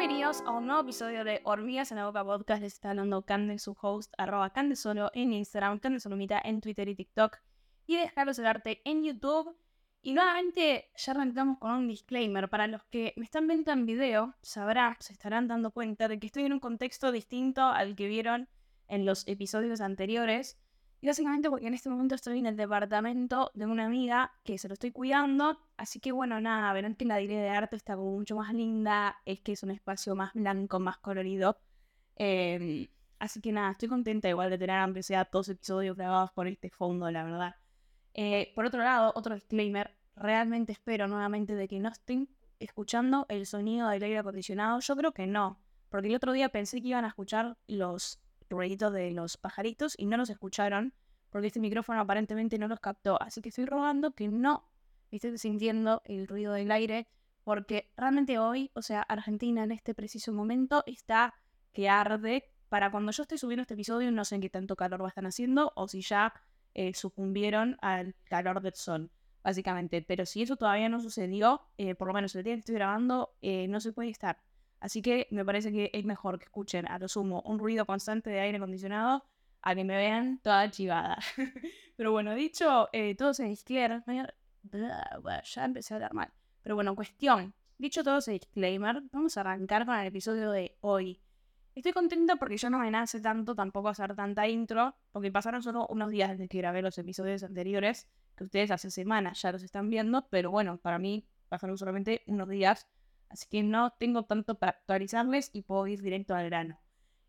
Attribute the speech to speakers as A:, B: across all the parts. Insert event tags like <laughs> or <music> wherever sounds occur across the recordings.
A: Bienvenidos a un nuevo episodio de Hormigas en la Boca Podcast. Les está hablando Cande, su host, arroba Candesolo en Instagram, Candesolomita en Twitter y TikTok. Y dejarlos el arte en YouTube. Y nuevamente ya arrancamos con un disclaimer. Para los que me están viendo en video, sabrán, se estarán dando cuenta de que estoy en un contexto distinto al que vieron en los episodios anteriores. Y básicamente porque en este momento estoy en el departamento de una amiga que se lo estoy cuidando. Así que bueno, nada, verán que la dirección de arte está como mucho más linda. Es que es un espacio más blanco, más colorido. Em, así que nada, estoy contenta igual de tener aunque sea dos episodios grabados por este fondo, la verdad. Eh, por otro lado, otro disclaimer. Realmente espero nuevamente de que no estén escuchando el sonido del aire acondicionado. Yo creo que no. Porque el otro día pensé que iban a escuchar los ruiditos de los pajaritos y no los escucharon porque este micrófono aparentemente no los captó. Así que estoy rogando que no estés sintiendo el ruido del aire porque realmente hoy, o sea, Argentina en este preciso momento está que arde. Para cuando yo esté subiendo este episodio no sé en qué tanto calor va a estar haciendo o si ya eh, sucumbieron al calor del sol, básicamente. Pero si eso todavía no sucedió, eh, por lo menos el día que estoy grabando, eh, no se puede estar. Así que me parece que es mejor que escuchen a lo sumo un ruido constante de aire acondicionado a que me vean toda chivada. <laughs> Pero bueno, dicho eh, todo ese disclaimer, ya empecé a hablar mal. Pero bueno, cuestión. Dicho todo ese disclaimer, vamos a arrancar con el episodio de hoy. Estoy contenta porque yo no me nace tanto tampoco hacer tanta intro, porque pasaron solo unos días desde que grabé los episodios anteriores, que ustedes hace semanas ya los están viendo, pero bueno, para mí pasaron solamente unos días Así que no tengo tanto para actualizarles y puedo ir directo al grano.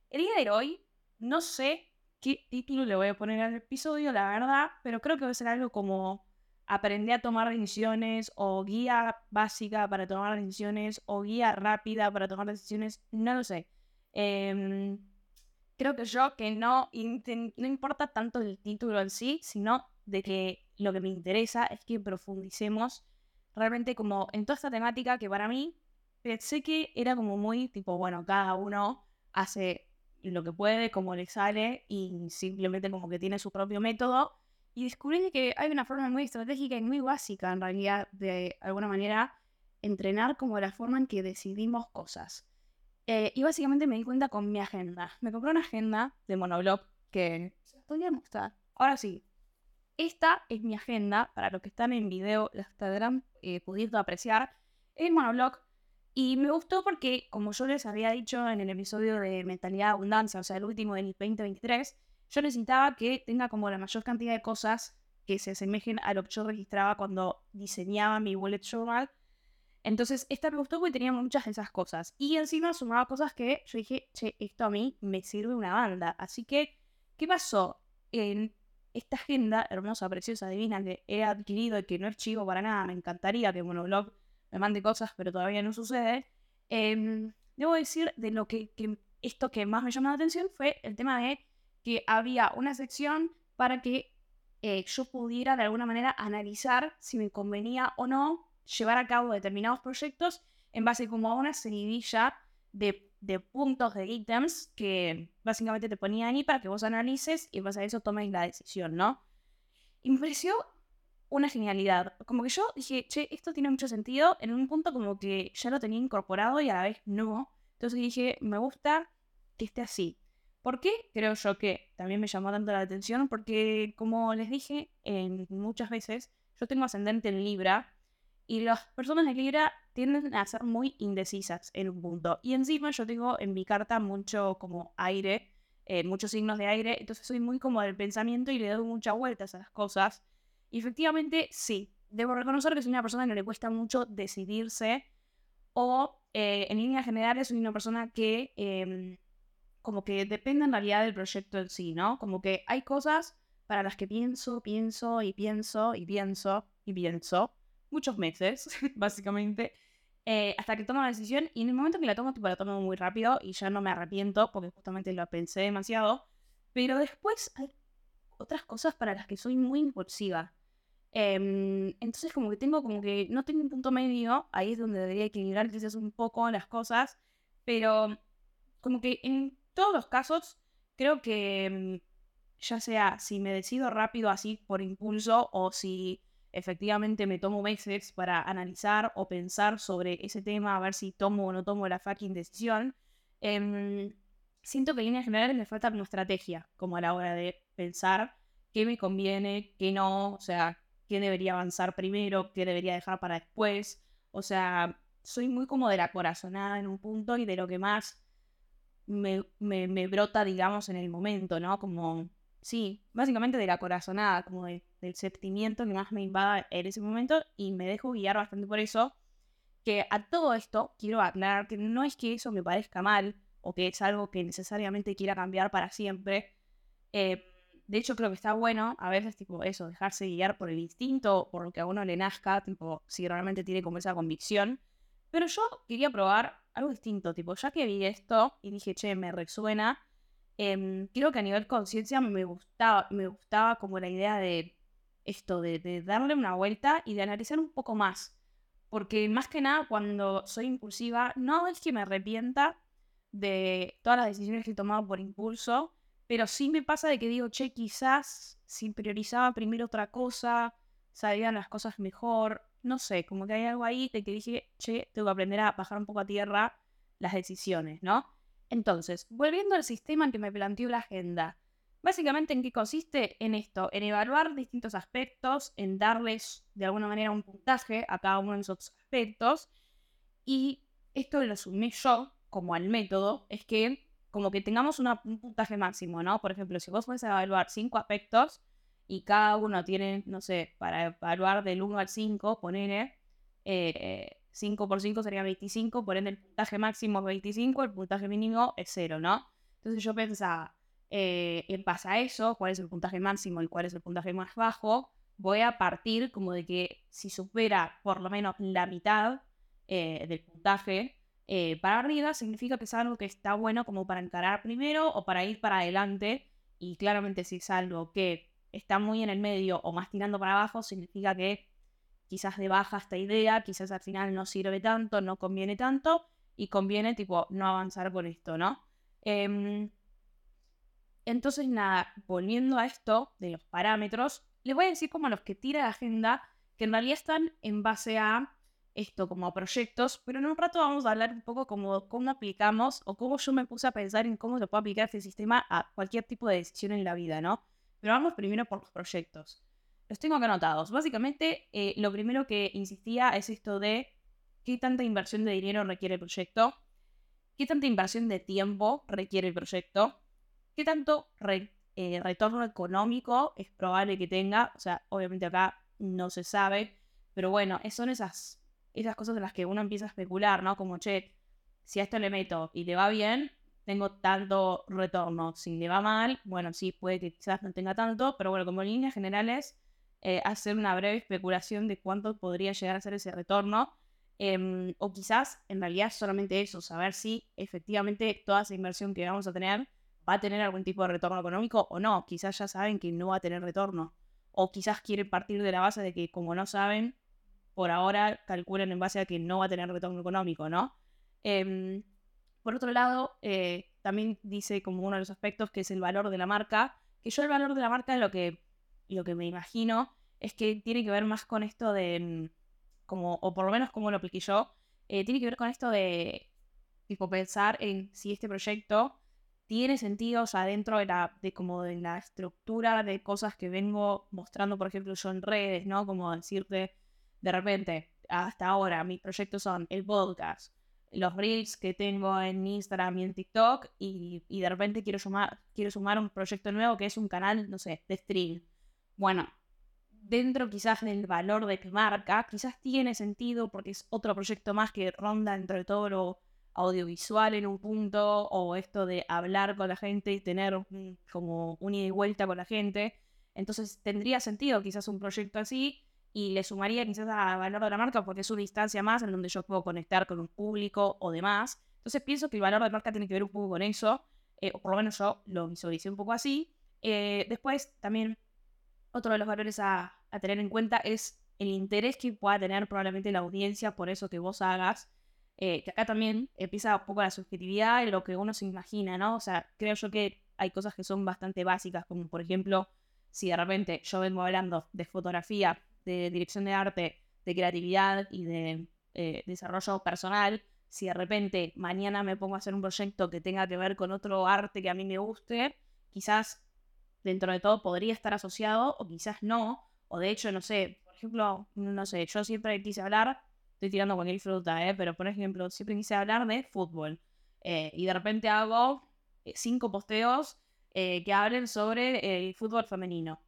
A: El día de hoy, no sé qué título le voy a poner al episodio, la verdad, pero creo que va a ser algo como aprender a tomar decisiones o guía básica para tomar decisiones o guía rápida para tomar decisiones, no lo sé. Em, creo que yo que no, no importa tanto el título en sí, sino de que lo que me interesa es que profundicemos realmente como en toda esta temática que para mí pensé que era como muy tipo, bueno, cada uno hace lo que puede, como le sale, y simplemente como que tiene su propio método. Y descubrí que hay una forma muy estratégica y muy básica, en realidad, de alguna manera, entrenar como la forma en que decidimos cosas. Eh, y básicamente me di cuenta con mi agenda. Me compré una agenda de monoblog que podría mostrar. Ahora sí, esta es mi agenda, para los que están en video, la estarán eh, pudiendo apreciar. El monoblog y me gustó porque, como yo les había dicho en el episodio de Mentalidad Abundancia, o sea, el último del 2023, yo necesitaba que tenga como la mayor cantidad de cosas que se asemejen a lo que yo registraba cuando diseñaba mi bullet journal. Entonces, esta me gustó porque tenía muchas de esas cosas. Y encima sumaba cosas que yo dije, che, esto a mí me sirve una banda. Así que, ¿qué pasó? En esta agenda hermosa, preciosa, divina que he adquirido y que no es chivo para nada, me encantaría que Monoblog me mande cosas, pero todavía no sucede. Em, debo decir de lo que, esto que más me llamó la atención fue el tema de que había una sección para que eh, yo pudiera de alguna manera analizar si me convenía o no llevar a cabo determinados proyectos en base como a una seguidilla de, de puntos de ítems que básicamente te ponían ahí para que vos analices y en base a eso tomes la decisión, ¿no? Y me pareció una genialidad. Como que yo dije, che, esto tiene mucho sentido. En un punto como que ya lo tenía incorporado y a la vez no. Entonces dije, me gusta que esté así. ¿Por qué? Creo yo que también me llamó tanto la atención porque, como les dije muchas veces, yo tengo ascendente en Libra y las personas de Libra tienden a ser muy indecisas en un punto. Y encima yo tengo en mi carta mucho como aire, eh, muchos signos de aire, entonces soy muy como del pensamiento y le doy muchas vueltas a las cosas. Y efectivamente, sí, debo reconocer que soy una persona que le cuesta mucho decidirse o eh, en líneas generales soy una persona que em, como que depende en realidad del proyecto en sí, ¿no? Como que hay cosas para las que pienso, pienso y pienso y pienso y pienso muchos meses, <laughs> básicamente, eh, hasta que tomo la decisión y en el momento que la tomo, tipo, la tomo muy rápido y ya no me arrepiento porque justamente lo pensé demasiado, pero después hay otras cosas para las que soy muy impulsiva. Em, entonces como que tengo como que no tengo un punto medio, ahí es donde debería equilibrar quizás un poco las cosas, pero como que en todos los casos creo que em, ya sea si me decido rápido así por impulso o si efectivamente me tomo meses para analizar o pensar sobre ese tema, a ver si tomo o no tomo la fucking decisión. Em, siento que en líneas generales me falta una estrategia, como a la hora de pensar qué me conviene, qué no, o sea, qué debería avanzar primero, qué debería dejar para después. O sea, soy muy como de la corazonada en un punto y de lo que más me, me, brota, digamos, en el momento, ¿no? Como, sí, básicamente de la corazonada, como del sentimiento que más me invada en ese momento y me dejo guiar bastante por eso. Que a todo esto quiero aclarar que no es que eso me parezca mal o que es algo que necesariamente quiera cambiar para siempre. Eh, de hecho, creo que está bueno a veces, tipo, eso, dejarse guiar por el instinto, por lo que a uno le nazca, tipo, si realmente tiene como esa convicción. Pero yo quería probar algo distinto, tipo, ya que vi esto y dije, che, me resuena, eh, creo que a nivel conciencia me gustaba, me gustaba como la idea de esto, de, de darle una vuelta y de analizar un poco más. Porque más que nada, cuando soy impulsiva, no es que me arrepienta de todas las decisiones que he tomado por impulso, pero sí me pasa de que digo, che, quizás si priorizaba primero otra cosa, salían las cosas mejor. No sé, como que hay algo ahí de que dije, che, tengo que aprender a bajar un poco a tierra las decisiones, ¿no? Entonces, volviendo al sistema en que me planteó la agenda, básicamente en qué consiste en esto, en evaluar distintos aspectos, en darles de alguna manera un puntaje a cada uno de esos aspectos, y esto lo sumé yo como al método, es que como que tengamos un puntaje máximo, ¿no? Por ejemplo, si vos fuese a evaluar cinco aspectos y cada uno tiene, no sé, para evaluar del 1 al 5, poner eh, 5 por 5 sería 25, por ende el puntaje máximo es 25, el puntaje mínimo es 0, ¿no? Entonces yo pensaba, eh, en base a eso, cuál es el puntaje máximo y cuál es el puntaje más bajo, voy a partir como de que si supera por lo menos la mitad eh, del puntaje, eh, para arriba significa que es algo que está bueno como para encarar primero o para ir para adelante. Y claramente si es algo que está muy en el medio o más tirando para abajo, significa que quizás de baja esta idea, quizás al final no sirve tanto, no conviene tanto y conviene tipo no avanzar con esto, ¿no? Em, entonces nada, volviendo a esto de los parámetros, les voy a decir como los que tira la agenda, que en realidad están en base a esto como proyectos, pero en un rato vamos a hablar un poco como cómo aplicamos o cómo yo me puse a pensar en cómo se puede aplicar este sistema a cualquier tipo de decisión en la vida, ¿no? Pero vamos primero por los proyectos. Los tengo acá anotados. Básicamente, eh, lo primero que insistía es esto de qué tanta inversión de dinero requiere el proyecto, qué tanta inversión de tiempo requiere el proyecto, qué tanto eh, retorno económico es probable que tenga. O sea, obviamente acá no se sabe, pero bueno, son esas esas cosas de las que uno empieza a especular, ¿no? Como, che, si a esto le meto y le va bien, tengo tanto retorno. Si le va mal, bueno, sí, puede que quizás no tenga tanto, pero bueno, como en líneas generales, eh, hacer una breve especulación de cuánto podría llegar a ser ese retorno. Em, o quizás en realidad solamente eso, saber si efectivamente toda esa inversión que vamos a tener va a tener algún tipo de retorno económico o no. Quizás ya saben que no va a tener retorno. O quizás quieren partir de la base de que como no saben, por ahora calculan en base a que no va a tener retorno económico, ¿no? Em, por otro lado, eh, también dice como uno de los aspectos que es el valor de la marca, que yo el valor de la marca lo que, lo que me imagino es que tiene que ver más con esto de, mm, como, o por lo menos como lo apliqué yo, eh, tiene que ver con esto de, tipo, pensar en si este proyecto tiene sentido, o sea, dentro de la, de como de la estructura de cosas que vengo mostrando, por ejemplo, yo en redes, ¿no? Como decirte, de repente, hasta ahora, mis proyectos son el podcast, los reels que tengo en Instagram y en TikTok, y, de repente quiero sumar, quiero sumar un proyecto nuevo que es un canal, no sé, de stream. Bueno, dentro quizás del valor de mi marca, quizás tiene sentido porque es otro proyecto más que ronda entre todo lo audiovisual en un punto, o esto de hablar con la gente y tener como un ida y vuelta con la gente. Entonces tendría sentido quizás un proyecto así, y le sumaría quizás a valor de la marca porque es una instancia más en donde yo puedo conectar con un público o demás. Entonces pienso que el valor de marca tiene que ver un poco con eso, eh, o por lo menos yo lo visualicé un poco así. Eh, después también otro de los valores a, tener en cuenta es el interés que pueda tener probablemente la audiencia por eso que vos hagas. Eh, que acá también empieza un poco la subjetividad y lo que uno se imagina, ¿no? O sea, creo yo que hay cosas que son bastante básicas, como por ejemplo, si de repente yo vengo hablando de fotografía de dirección de arte, de creatividad y de eh, desarrollo personal, si de repente mañana me pongo a hacer un proyecto que tenga que ver con otro arte que a mí me guste, quizás dentro de todo podría estar asociado o quizás no. O de hecho, no sé, por ejemplo, no sé, yo siempre quise hablar, estoy tirando cualquier fruta, ¿eh? pero por ejemplo, siempre quise hablar de fútbol. Eh, y de repente hago eh, cinco posteos que hablen sobre el fútbol femenino.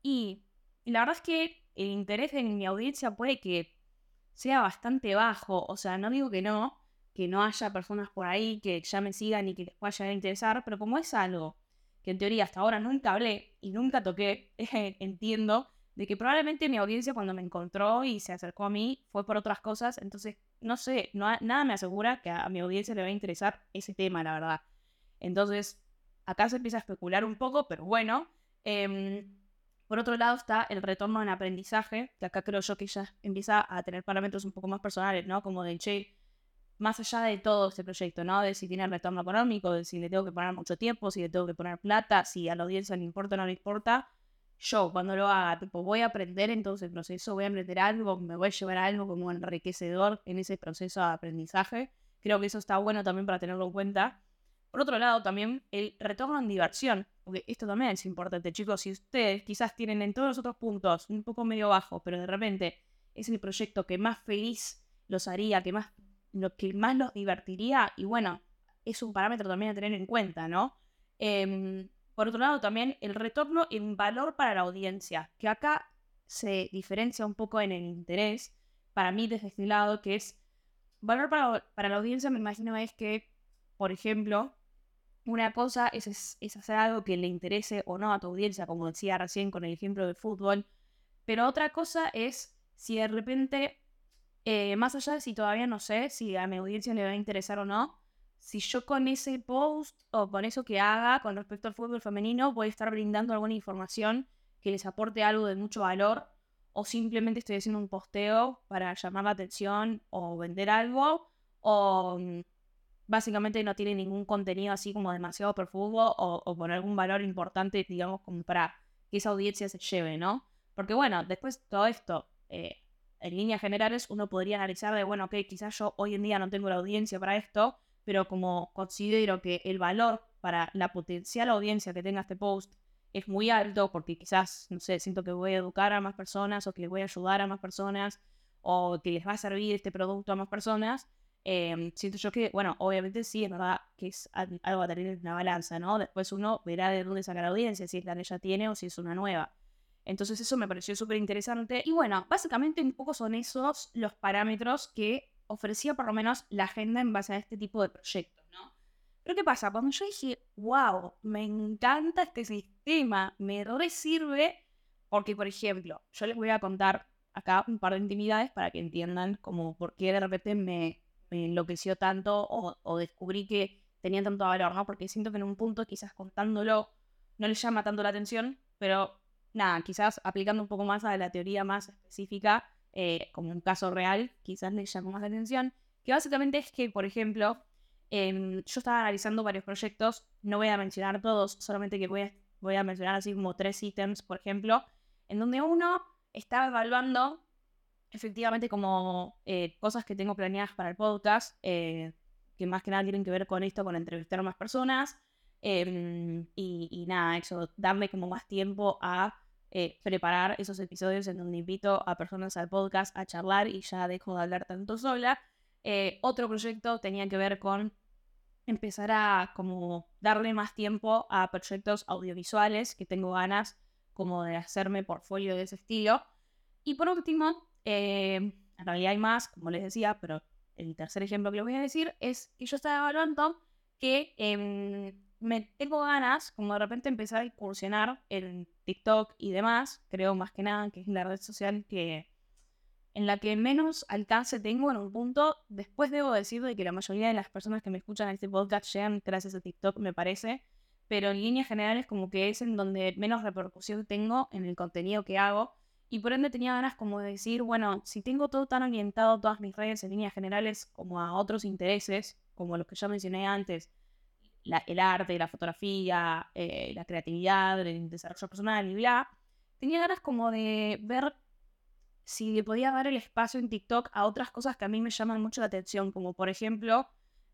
A: Y la verdad es que el interés en mi audiencia puede que sea bastante bajo. O sea, no digo que no, que no haya personas por ahí que ya me sigan y que les llegar a interesar, pero como es algo que en teoría hasta ahora nunca hablé y nunca toqué, <laughs> entiendo de que probablemente mi audiencia cuando me encontró y se acercó a mí fue por otras cosas, entonces no sé, nada me asegura que a mi audiencia le va a interesar ese tema, la verdad. Entonces, acá se empieza a especular un poco, pero bueno. Em, por otro lado está el retorno en aprendizaje, que acá creo yo que ya empieza a tener parámetros un poco más personales, ¿no? Como de, che, más allá de todo este proyecto, ¿no? De si tiene retorno económico, de si le tengo que poner mucho tiempo, si le tengo que poner plata, si a la audiencia le importa o no le importa. Yo, cuando lo haga, tipo, voy a aprender en todo ese proceso, voy a aprender algo, me voy a llevar algo como enriquecedor en ese proceso de aprendizaje. Creo que eso está bueno también para tenerlo en cuenta. Por otro lado, también el retorno en diversión, porque esto también es importante, chicos. Si ustedes quizás tienen en todos los otros puntos un poco medio bajo, pero de repente es el proyecto que más feliz los haría, que más lo que más los divertiría, y bueno, es un parámetro también a tener en cuenta, ¿no? Em, por otro lado, también el retorno en valor para la audiencia, que acá se diferencia un poco en el interés, para mí desde este lado, que es valor para, para la audiencia, me imagino es que, por ejemplo, una cosa es, es, hacer algo que le interese o no a tu audiencia, como decía recién con el ejemplo de fútbol, pero otra cosa es si de repente eh, más allá de si todavía no sé si a mi audiencia le va a interesar o no, si yo con ese post o con eso que haga con respecto al fútbol femenino voy a estar brindando alguna información que les aporte algo de mucho valor o simplemente estoy haciendo un posteo para llamar la atención o vender algo o mm, básicamente no tiene ningún contenido así como demasiado profundo o, o con algún valor importante, digamos, como para que esa audiencia se lleve, ¿no? Porque bueno, después todo esto, eh, en líneas generales uno podría analizar de, bueno, ok, quizás yo hoy en día no tengo la audiencia para esto, pero como considero que el valor para la potencial audiencia que tenga este post es muy alto, porque quizás, no sé, siento que voy a educar a más personas o que les voy a ayudar a más personas o que les va a servir este producto a más personas, em, siento yo que, bueno, obviamente sí, es verdad que es algo a tener en una balanza, ¿no? Después uno verá de dónde sacar audiencia, si es la que ya tiene o si es una nueva. Entonces eso me pareció súper interesante. Y bueno, básicamente un poco son esos los parámetros que ofrecía por lo menos la agenda en base a este tipo de proyectos, ¿no? Pero ¿qué pasa? Cuando yo dije, wow, me encanta este sistema, me re sirve, porque por ejemplo, yo les voy a contar acá un par de intimidades para que entiendan como por qué de repente me, enloqueció tanto o, descubrí que tenía tanto valor, ¿no? Porque siento que en un punto quizás contándolo no les llama tanto la atención, pero nada, quizás aplicando un poco más a la teoría más específica, eh, como un caso real, quizás le llamó más la atención, que básicamente es que, por ejemplo, em, yo estaba analizando varios proyectos, no voy a mencionar todos, solamente que voy a, voy a mencionar así como tres ítems, por ejemplo, en donde uno estaba evaluando efectivamente como eh, cosas que tengo planeadas para el podcast, eh, que más que nada tienen que ver con esto, con entrevistar a más personas, em, y, nada, eso, darme como más tiempo a eh, preparar esos episodios en donde invito a personas al podcast a charlar y ya dejo de hablar tanto sola. Otro proyecto tenía que ver con empezar a como darle más tiempo a proyectos audiovisuales que tengo ganas como de hacerme portfolio de ese estilo. Y por último, eh, en realidad hay más, como les decía, pero el tercer ejemplo que les voy a decir es que yo estaba evaluando que em, me tengo ganas, como de repente empezar a incursionar en TikTok y demás, creo más que nada que es la red social que en la que menos alcance tengo en un punto. Después debo decir de que la mayoría de las personas que me escuchan en este podcast llegan gracias a TikTok, me parece, pero en líneas generales como que es en donde menos repercusión tengo en el contenido que hago. Y por ende tenía ganas como de decir, bueno, si tengo todo tan orientado, todas mis redes en líneas generales, como a otros intereses, como los que ya mencioné antes, el arte, la fotografía, eh, la creatividad, el desarrollo personal y bla, tenía ganas como de ver si le podía dar el espacio en TikTok a otras cosas que a mí me llaman mucho la atención, como por ejemplo,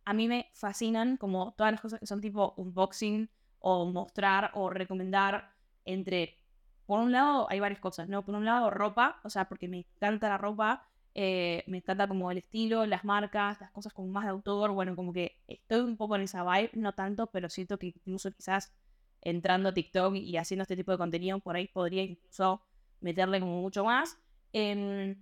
A: a mí me fascinan como todas las cosas que son tipo unboxing o mostrar o recomendar entre, por un lado hay varias cosas, ¿no? Por un lado ropa, o sea, porque me encanta la ropa, eh, me encanta como el estilo, las marcas, las cosas como más de autor, bueno, como que estoy un poco en esa vibe, no tanto, pero siento que incluso quizás entrando a TikTok y haciendo este tipo de contenido, por ahí podría incluso meterle como mucho más. Em,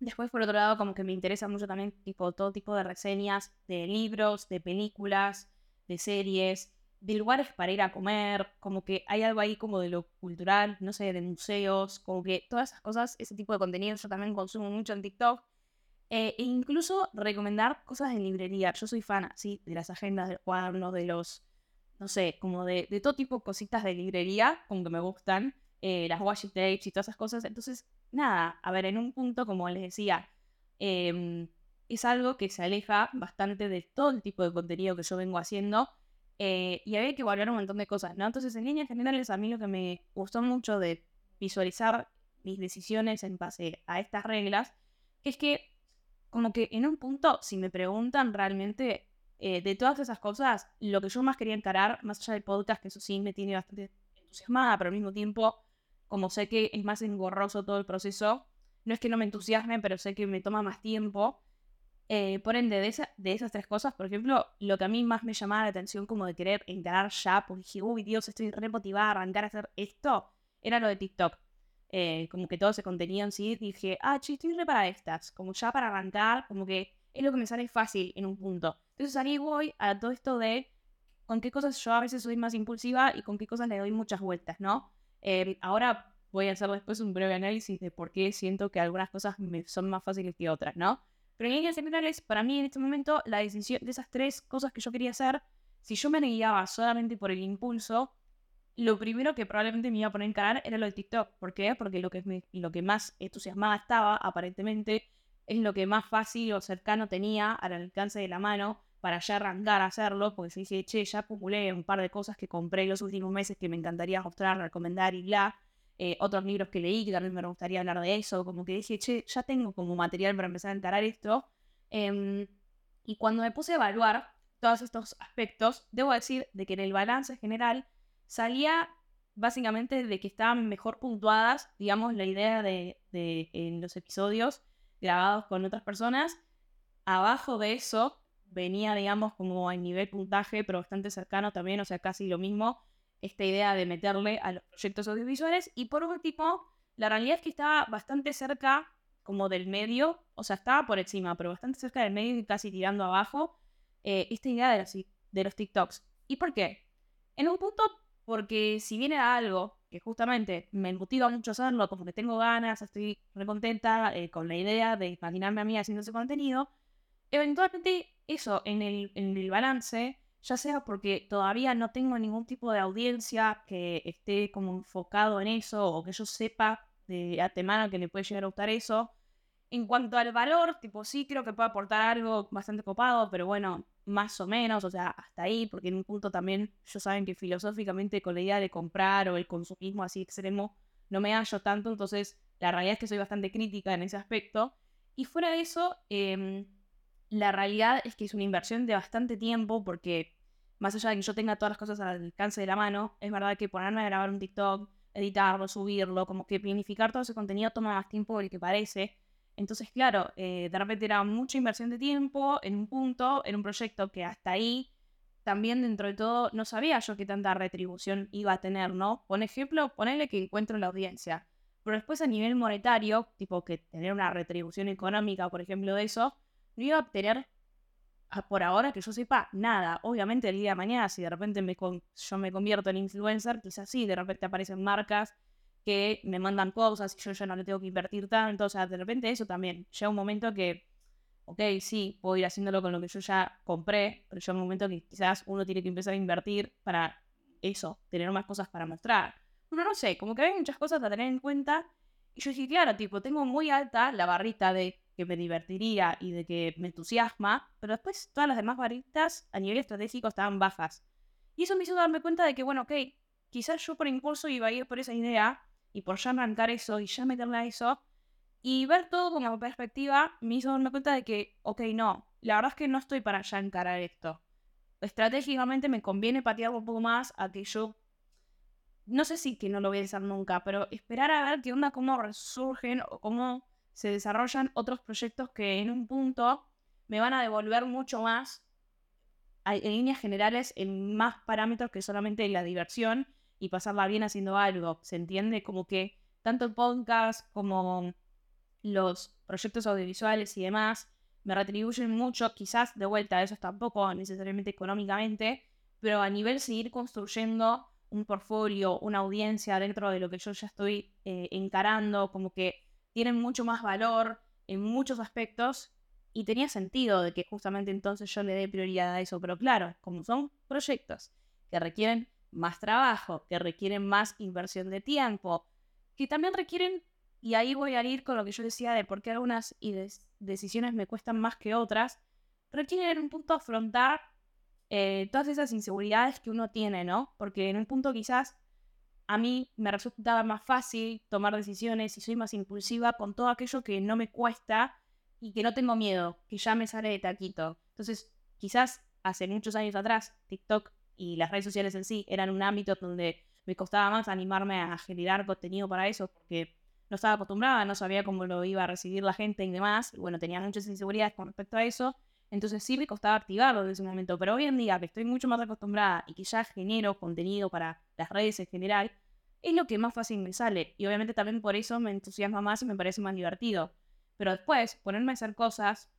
A: después, por otro lado, como que me interesa mucho también tipo, todo tipo de reseñas de libros, de películas, de series, de lugares para ir a comer, como que hay algo ahí como de lo cultural, no sé, de museos, como que todas esas cosas, ese tipo de contenido yo también consumo mucho en TikTok. Eh, e incluso recomendar cosas de librería. Yo soy fan, así, de las agendas, de cuadernos, de los, no sé, como de, de todo tipo de cositas de librería, como que me gustan. Eh, las washi tapes y todas esas cosas. Entonces, nada, a ver, en un punto, como les decía, em, es algo que se aleja bastante de todo el tipo de contenido que yo vengo haciendo eh, y había que evaluar un montón de cosas, ¿no? Entonces, en líneas generales, a mí lo que me gustó mucho de visualizar mis decisiones en base a estas reglas, es que como que en un punto, si me preguntan realmente eh, de todas esas cosas, lo que yo más quería encarar, más allá del podcast, que eso sí me tiene bastante entusiasmada, pero al mismo tiempo como sé que es más engorroso todo el proceso, no es que no me entusiasme, pero sé que me toma más tiempo. Eh, por ende, de, de esas tres cosas, por ejemplo, lo que a mí más me llamaba la atención como de querer encarar ya, porque dije, uy, Dios, estoy re motivada a arrancar a hacer esto, era lo de TikTok. Eh, como que todo ese contenido en sí, dije, ah, che, estoy re para estas, como ya para arrancar, como que es lo que me sale fácil en un punto. Entonces ahí voy a todo esto de con qué cosas yo a veces soy más impulsiva y con qué cosas le doy muchas vueltas, ¿no? Em, ahora voy a hacer después un breve análisis de por qué siento que algunas cosas me son más fáciles que otras, ¿no? Pero en líneas generales, para mí en este momento, la decisión de esas tres cosas que yo quería hacer, si yo me guiaba solamente por el impulso, lo primero que probablemente me iba a poner en cara era lo de TikTok. ¿Por qué? Porque lo que, lo que más entusiasmada estaba, aparentemente, es lo que más fácil o cercano tenía al alcance de la mano para ya arrancar a hacerlo, porque se dice, che, ya acumulé un par de cosas que compré los últimos meses que me encantaría mostrar, recomendar y bla. Eh, otros libros que leí que también me gustaría hablar de eso, como que dije, che, ya tengo como material para empezar a encarar esto. Em, y cuando me puse a evaluar todos estos aspectos, debo decir de que en el balance general salía básicamente de que estaban mejor puntuadas, digamos, la idea de, de en los episodios grabados con otras personas. Abajo de eso venía, digamos, como en nivel puntaje, pero bastante cercano también, o sea, casi lo mismo, esta idea de meterle a los proyectos audiovisuales. Y por último, la realidad es que estaba bastante cerca como del medio, o sea, estaba por encima, pero bastante cerca del medio y casi tirando abajo, eh, esta idea de los, de los TikToks. ¿Y por qué? En un punto, porque si viene algo que justamente me motiva mucho hacerlo, como que tengo ganas, estoy recontenta eh, con la idea de imaginarme a mí haciendo ese contenido, eventualmente eso en el, en el balance, ya sea porque todavía no tengo ningún tipo de audiencia que esté como enfocado en eso o que yo sepa de antemano que le puede llegar a gustar eso. En cuanto al valor, tipo, sí creo que puede aportar algo bastante copado, pero bueno, más o menos, o sea, hasta ahí, porque en un punto también, ellos saben que filosóficamente con la idea de comprar o el consumismo así extremo, no me hallo tanto, entonces la realidad es que soy bastante crítica en ese aspecto. Y fuera de eso, eh, la realidad es que es una inversión de bastante tiempo porque más allá de que yo tenga todas las cosas al alcance de la mano, es verdad que ponerme a grabar un TikTok, editarlo, subirlo, como que planificar todo ese contenido toma más tiempo del que parece. Entonces, claro, eh, de repente era mucha inversión de tiempo en un punto, en un proyecto que hasta ahí también dentro de todo no sabía yo qué tanta retribución iba a tener, ¿no? Por ejemplo, ponerle que encuentro la audiencia. Pero después a nivel monetario, tipo que tener una retribución económica, por ejemplo, de eso, no iba a obtener por ahora que yo sepa nada. Obviamente el día de mañana, si de repente me yo me convierto en influencer, quizás sí, de repente aparecen marcas que me mandan cosas y yo ya no le tengo que invertir tanto. O sea, de repente eso también. Llega un momento que, ok, sí, puedo ir haciéndolo con lo que yo ya compré, pero llega un momento que quizás uno tiene que empezar a invertir para eso, tener más cosas para mostrar. Bueno, no sé, como que hay muchas cosas a tener en cuenta. Y yo dije, claro, tipo, tengo muy alta la barrita de me divertiría y de que me entusiasma, pero después todas las demás varitas a nivel estratégico estaban bajas. Y eso me hizo darme cuenta de que, bueno, ok, quizás yo por impulso iba a ir por esa idea y por ya arrancar eso y ya meterle a eso, Y ver todo como perspectiva me hizo darme cuenta de que, ok, no, la verdad es que no estoy para ya encarar esto. Estratégicamente me conviene patearlo un poco más a que yo, no sé si que no lo voy a hacer nunca, pero esperar a ver qué onda, cómo resurgen o cómo se desarrollan otros proyectos que en un punto me van a devolver mucho más, en líneas generales, en más parámetros que solamente la diversión y pasarla bien haciendo algo. ¿Se entiende? Como que tanto el podcast como los proyectos audiovisuales y demás me retribuyen mucho, quizás de vuelta, eso tampoco necesariamente económicamente, pero a nivel seguir construyendo un portfolio, una audiencia dentro de lo que yo ya estoy eh, encarando, como que tienen mucho más valor en muchos aspectos y tenía sentido de que justamente entonces yo le dé prioridad a eso, pero claro, como son proyectos que requieren más trabajo, que requieren más inversión de tiempo, que también requieren, y ahí voy a ir con lo que yo decía de por qué algunas decisiones me cuestan más que otras, requieren en un punto afrontar eh, todas esas inseguridades que uno tiene, ¿no? Porque en un punto quizás a mí me resultaba más fácil tomar decisiones y soy más impulsiva con todo aquello que no me cuesta y que no tengo miedo, que ya me sale de taquito. Entonces, quizás hace muchos años atrás, TikTok y las redes sociales en sí eran un ámbito donde me costaba más animarme a generar contenido para eso porque no estaba acostumbrada, no sabía cómo lo iba a recibir la gente y demás. Bueno, tenía muchas inseguridades con respecto a eso. Entonces sí me costaba activarlo desde ese momento. Pero hoy en día que estoy mucho más acostumbrada y que ya genero contenido para las redes en general, es lo que más fácil me sale. Y obviamente también por eso me entusiasma más y me parece más divertido. Pero después, ponerme a hacer cosas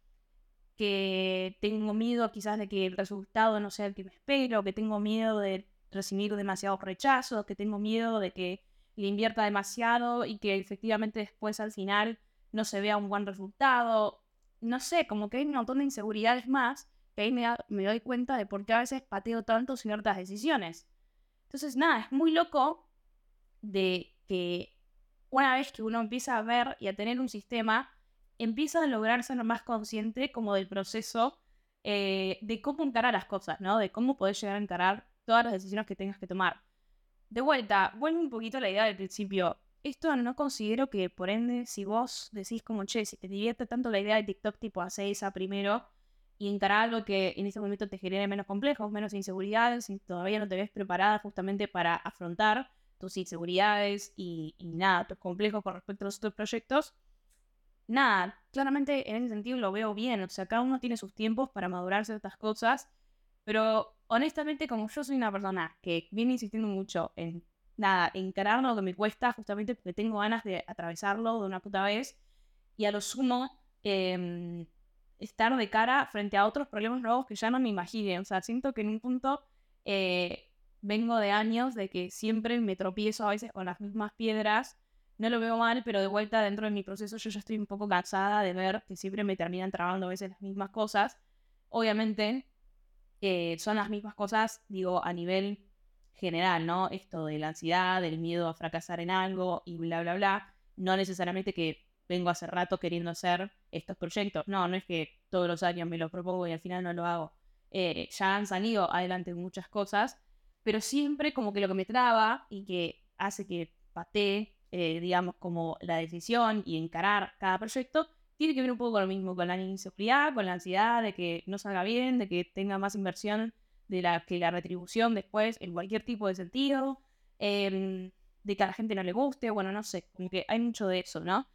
A: que tengo miedo quizás de que el resultado no sea el que me espero, que tengo miedo de recibir demasiados rechazos, que tengo miedo de que le invierta demasiado y que efectivamente después al final no se vea un buen resultado. No sé, como que hay un montón de inseguridades más que ahí me, me doy cuenta de por qué a veces pateo tanto ciertas decisiones. Entonces, nada, es muy loco de que una vez que uno empieza a ver y a tener un sistema, empieza a lograr ser más consciente como del proceso eh, de cómo encarar las cosas, ¿no? De cómo poder llegar a encarar todas las decisiones que tengas que tomar. De vuelta, vuelvo un poquito a la idea del principio. Esto no considero que, por ende, si vos decís como, che, si te divierte tanto la idea de TikTok, tipo, hace esa primero y encarar algo que en ese momento te genere menos complejos, menos inseguridades, y todavía no te ves preparada justamente para afrontar tus inseguridades y, y nada, tus complejos con respecto a los otros proyectos, nada, claramente en ese sentido lo veo bien. O sea, cada uno tiene sus tiempos para madurar ciertas cosas. Pero honestamente, como yo soy una persona que viene insistiendo mucho en nada, encarar lo que me cuesta, justamente porque tengo ganas de atravesarlo de una puta vez. Y a lo sumo, em, estar de cara frente a otros problemas nuevos que ya no me imagine. O sea, siento que en un punto eh, vengo de años de que siempre me tropiezo a veces con las mismas piedras no lo veo mal, pero de vuelta dentro de mi proceso yo ya estoy un poco cansada de ver que siempre me terminan trabando a veces las mismas cosas. Obviamente eh, son las mismas cosas, digo, a nivel general, ¿no? Esto de la ansiedad, del miedo a fracasar en algo y bla, bla, bla. No necesariamente que vengo hace rato queriendo hacer estos proyectos. No, no es que todos los años me lo propongo y al final no lo hago. Eh, ya han salido adelante muchas cosas, pero siempre como que lo que me traba y que hace que patee eh, digamos, como la decisión y encarar cada proyecto, tiene que ver un poco con lo mismo, con la inseguridad, con la ansiedad de que no salga bien, de que tenga más inversión de la que la retribución después en cualquier tipo de sentido, em, de que a la gente no le guste, bueno, no sé, como que hay mucho de eso, ¿no?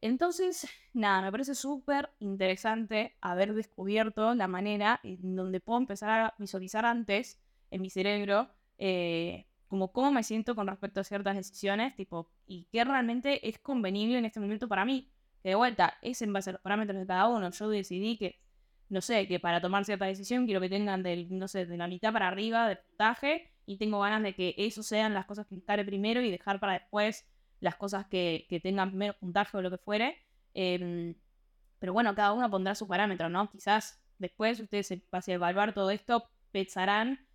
A: Entonces, <laughs> nada, me parece súper interesante haber descubierto la manera en donde puedo empezar a visualizar antes en mi cerebro eh, como cómo me siento con respecto a ciertas decisiones, tipo, y qué realmente es convenible en este momento para mí. Que de vuelta, es en base a los parámetros de cada uno. Yo decidí que, no sé, que para tomar cierta decisión quiero que tengan del, no sé, de la mitad para arriba de puntaje y tengo ganas de que eso sean las cosas que encare primero y dejar para después las cosas que, que tengan menos puntaje o lo que fuere. Em, pero bueno, cada uno pondrá su parámetro, ¿no? Quizás después ustedes, a evaluar todo esto, pensarán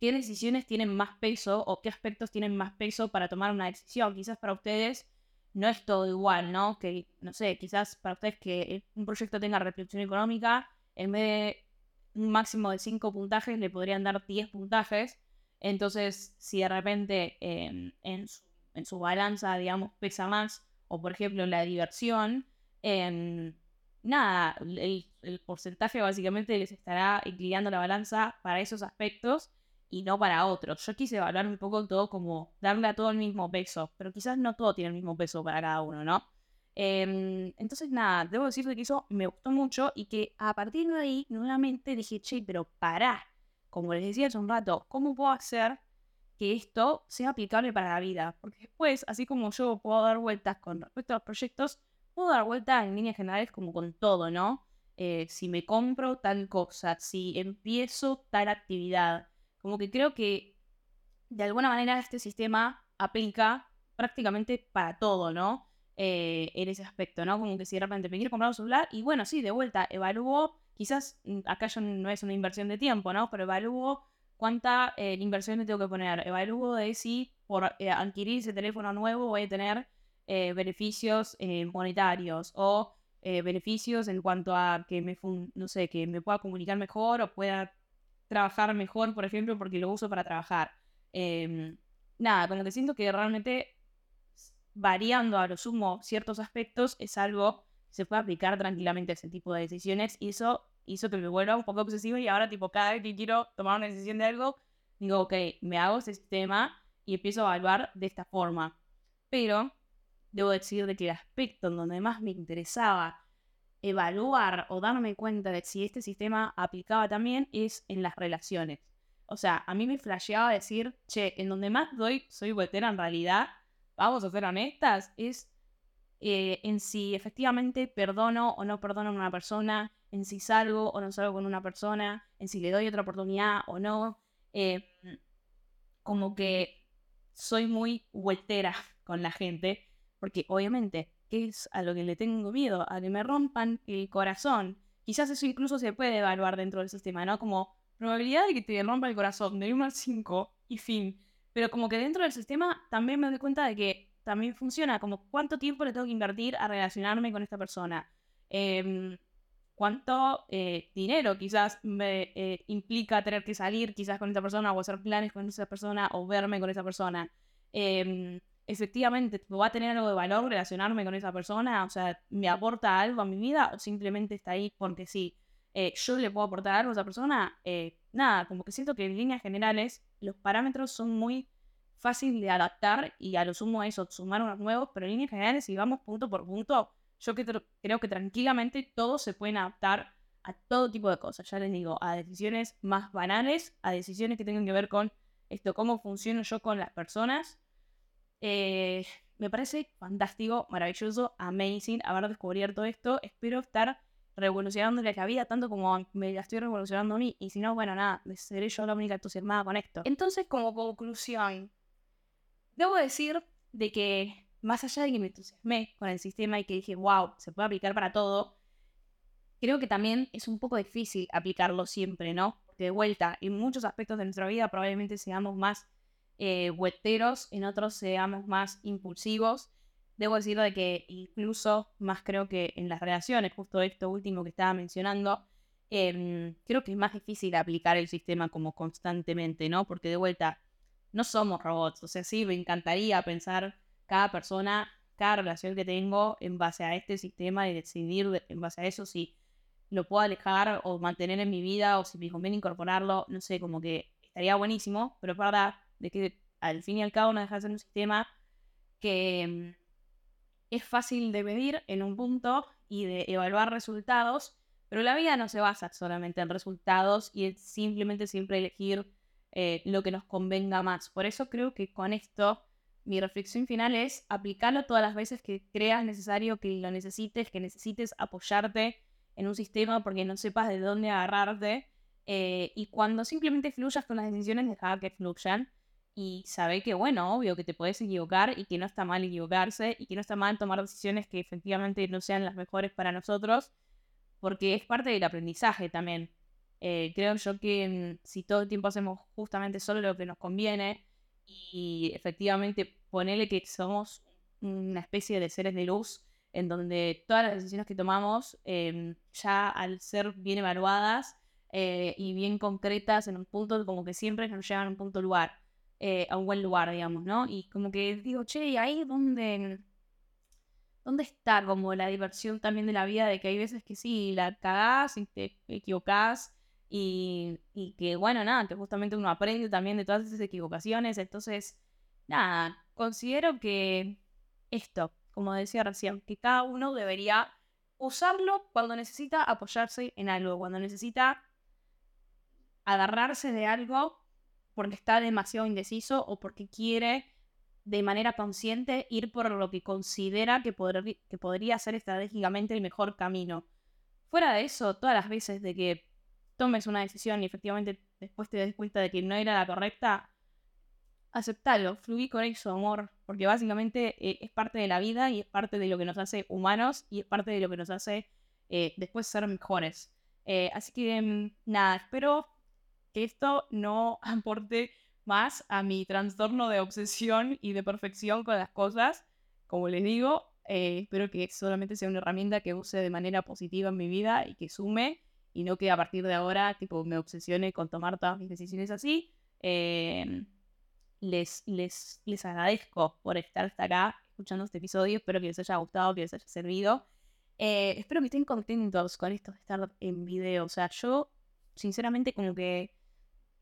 A: qué decisiones tienen más peso o qué aspectos tienen más peso para tomar una decisión. Quizás para ustedes no es todo igual, ¿no? Que, no sé, quizás para ustedes que un proyecto tenga reflexión económica, en vez de un máximo de 5 puntajes, le podrían dar 10 puntajes. Entonces, si de repente en, su, balanza, digamos, pesa más o por ejemplo la diversión, nada, el, el, porcentaje básicamente les estará inclinando la balanza para esos aspectos y no para otros. Yo quise evaluar un poco todo como darle a todo el mismo peso, pero quizás no todo tiene el mismo peso para cada uno, ¿no? Em, entonces, nada, debo decirte que eso me gustó mucho y que a partir de ahí, nuevamente dije, che, pero pará, como les decía hace un rato, ¿cómo puedo hacer que esto sea aplicable para la vida? Porque después, así como yo puedo dar vueltas con respecto a los proyectos, puedo dar vueltas en líneas generales como con todo, ¿no? Eh, si me compro tal cosa, si empiezo tal actividad, como que creo que de alguna manera este sistema aplica prácticamente para todo, ¿no? Eh, en ese aspecto, ¿no? Como que si de repente me quiero comprar un celular y bueno, sí, de vuelta, evalúo, quizás mm, acá yo no es una inversión de tiempo, ¿no? Pero evalúo cuánta eh, inversión le tengo que poner. Evalúo de si por eh, adquirir ese teléfono nuevo voy a tener beneficios monetarios o beneficios en cuanto a que me, no sé, que me pueda comunicar mejor o pueda trabajar mejor, por ejemplo, porque lo uso para trabajar. Em, nada, con lo que siento que realmente variando a lo sumo ciertos aspectos es algo que se puede aplicar tranquilamente a ese tipo de decisiones y eso hizo que me vuelva un poco obsesivo y ahora tipo cada vez que quiero tomar una decisión de algo, digo, ok, me hago ese sistema y empiezo a evaluar de esta forma. Pero debo decir de que el aspecto en donde más me interesaba evaluar o darme cuenta de si este sistema aplicaba también es en las relaciones. O sea, a mí me flasheaba decir, che, en donde más doy soy voltera en realidad vamos a ser honestas, es eh, en si efectivamente perdono o no perdono a una persona, en si salgo o no salgo con una persona, en si le doy otra oportunidad o no. Eh, como que soy muy vueltera <laughs> con la gente, porque obviamente, ¿qué es a lo que le tengo miedo? A que me rompan el corazón. Quizás eso incluso se puede evaluar dentro del sistema, ¿no? Como probabilidad de que te rompa el corazón de 1 al 5 y fin. Pero como que dentro del sistema también me doy cuenta de que también funciona, como cuánto tiempo le tengo que invertir a relacionarme con esta persona. Em, cuánto eh, dinero quizás me eh, implica tener que salir quizás con esta persona o hacer planes con esa persona o verme con esa persona. Em, efectivamente, ¿va a tener algo de valor relacionarme con esa persona? O sea, ¿me aporta algo a mi vida o simplemente está ahí porque sí? Eh, ¿Yo le puedo aportar algo a esa persona? Nada, como que siento que en líneas generales los parámetros son muy fáciles de adaptar y a lo sumo a eso, sumar unos nuevos, pero en líneas generales, si vamos punto por punto, yo creo que tranquilamente todos se pueden adaptar a todo tipo de cosas. Ya les digo, a decisiones más banales, a decisiones que tengan que ver con esto, cómo funciono yo con las personas. Eh, me parece fantástico, maravilloso, amazing haber descubierto esto. Espero estar revolucionándole la vida tanto como me la estoy revolucionando a mí. Y si no, bueno, nada, seré yo la única entusiasmada con esto. Entonces, como conclusión, debo decir de que más allá de que me entusiasmé con el sistema y que dije, wow, se puede aplicar para todo, creo que también es un poco difícil aplicarlo siempre, ¿no? De vuelta, en muchos aspectos de nuestra vida probablemente seamos más eh, vuelteros, en otros seamos más impulsivos debo decir de que incluso más creo que en las relaciones, justo esto último que estaba mencionando, em, creo que es más difícil aplicar el sistema como constantemente, ¿no? Porque de vuelta, no somos robots, o sea, sí, me encantaría pensar cada persona, cada relación que tengo en base a este sistema y decidir en base a eso si lo puedo alejar o mantener en mi vida o si me conviene incorporarlo, no sé, como que estaría buenísimo, pero verdad de que al fin y al cabo no deja de ser un sistema que em, es fácil de medir en un punto y de evaluar resultados, pero la vida no se basa solamente en resultados y es simplemente siempre elegir eh, lo que nos convenga más. Por eso creo que con esto mi reflexión final es aplicarlo todas las veces que creas necesario, que lo necesites, que necesites apoyarte en un sistema porque no sepas de dónde agarrarte. Eh, y cuando simplemente fluyas con las decisiones, dejar que fluyan y sabe que, bueno, obvio que te puedes equivocar y que no está mal equivocarse y que no está mal tomar decisiones que efectivamente no sean las mejores para nosotros, porque es parte del aprendizaje también. Eh, creo yo que si todo el tiempo hacemos justamente solo lo que nos conviene y efectivamente ponerle que somos una especie de seres de luz en donde todas las decisiones que tomamos em, ya al ser bien evaluadas eh, y bien concretas en un punto como que siempre nos llevan a un punto lugar. Eh, a un buen lugar, digamos, ¿no? Y como que digo, che, ¿y ahí donde ¿dónde está como la diversión también de la vida? De que hay veces que sí, la cagás y te equivocás y, y que, bueno, nada, que justamente uno aprende también de todas esas equivocaciones. Entonces, nada, considero que esto, como decía recién, que cada uno debería usarlo cuando necesita apoyarse en algo, cuando necesita agarrarse de algo porque está demasiado indeciso o porque quiere de manera consciente ir por lo que considera que, que podría ser estratégicamente el mejor camino. Fuera de eso, todas las veces de que tomes una decisión y efectivamente después te des cuenta de que no era la correcta, aceptalo, fluí con eso, amor, porque básicamente eh, es parte de la vida y es parte de lo que nos hace humanos y es parte de lo que nos hace eh, después ser mejores. Eh, así que mm, nada, espero que esto no <laughs> aporte más a mi trastorno de obsesión y de perfección con las cosas. Como les digo, eh, espero que solamente sea una herramienta que use de manera positiva en mi vida y que sume y no que a partir de ahora tipo, me obsesione con tomar todas mis decisiones así. Em, les, les, les agradezco por estar hasta acá escuchando este episodio. Espero que les haya gustado, que les haya servido. Eh, espero que estén contentos con esto de estar en video. O sea, yo, sinceramente, como que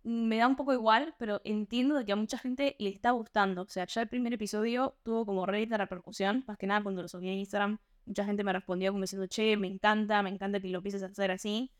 A: me da un poco igual, pero entiendo de que a mucha gente le está gustando. O sea, ya el primer episodio tuvo como red de repercusión, más que nada cuando lo subí en Instagram, mucha gente me respondió como diciendo, che, me encanta, me encanta que lo empieces a hacer así.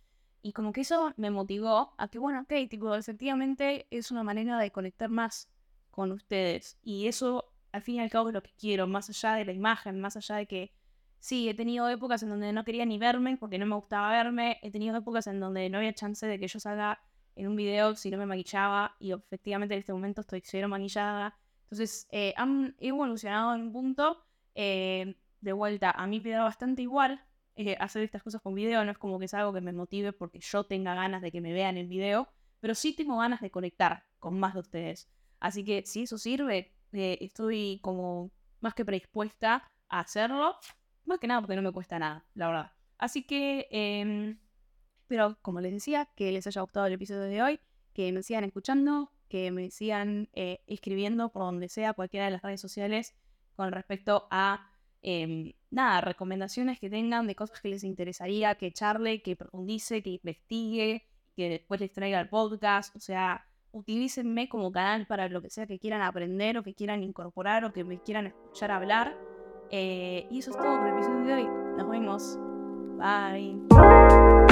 A: Y como que eso me motivó a que, bueno, ok, tipo, efectivamente es una manera de conectar más con ustedes. Y eso, al fin y al cabo, es lo que quiero, más allá de la imagen, más allá de que, sí, he tenido épocas en donde no quería ni verme porque no me gustaba verme, he tenido épocas en donde no había chance de que yo salga en un video si no me maquillaba y efectivamente en este momento estoy cero maquillada. Entonces, eh, han evolucionado en un punto. Eh, de vuelta, a mí me da bastante igual eh, hacer estas cosas con video, no es como que es algo que me motive porque yo tenga ganas de que me vean el video, pero sí tengo ganas de conectar con más de ustedes. Así que si eso sirve, estoy como más que predispuesta a hacerlo, más que nada porque no me cuesta nada, la verdad. Así que em, pero como les decía, que les haya gustado el episodio de hoy, que me sigan escuchando, que me sigan eh, escribiendo por donde sea, cualquiera de las redes sociales, con respecto a, em, nada, recomendaciones que tengan de cosas que les interesaría que charle, que profundice, que investigue, que después les traiga el podcast. O sea, utilícenme como canal para lo que sea que quieran aprender o que quieran incorporar o que me quieran escuchar hablar. Eh, y eso es todo por el episodio de hoy. Nos vemos. Bye.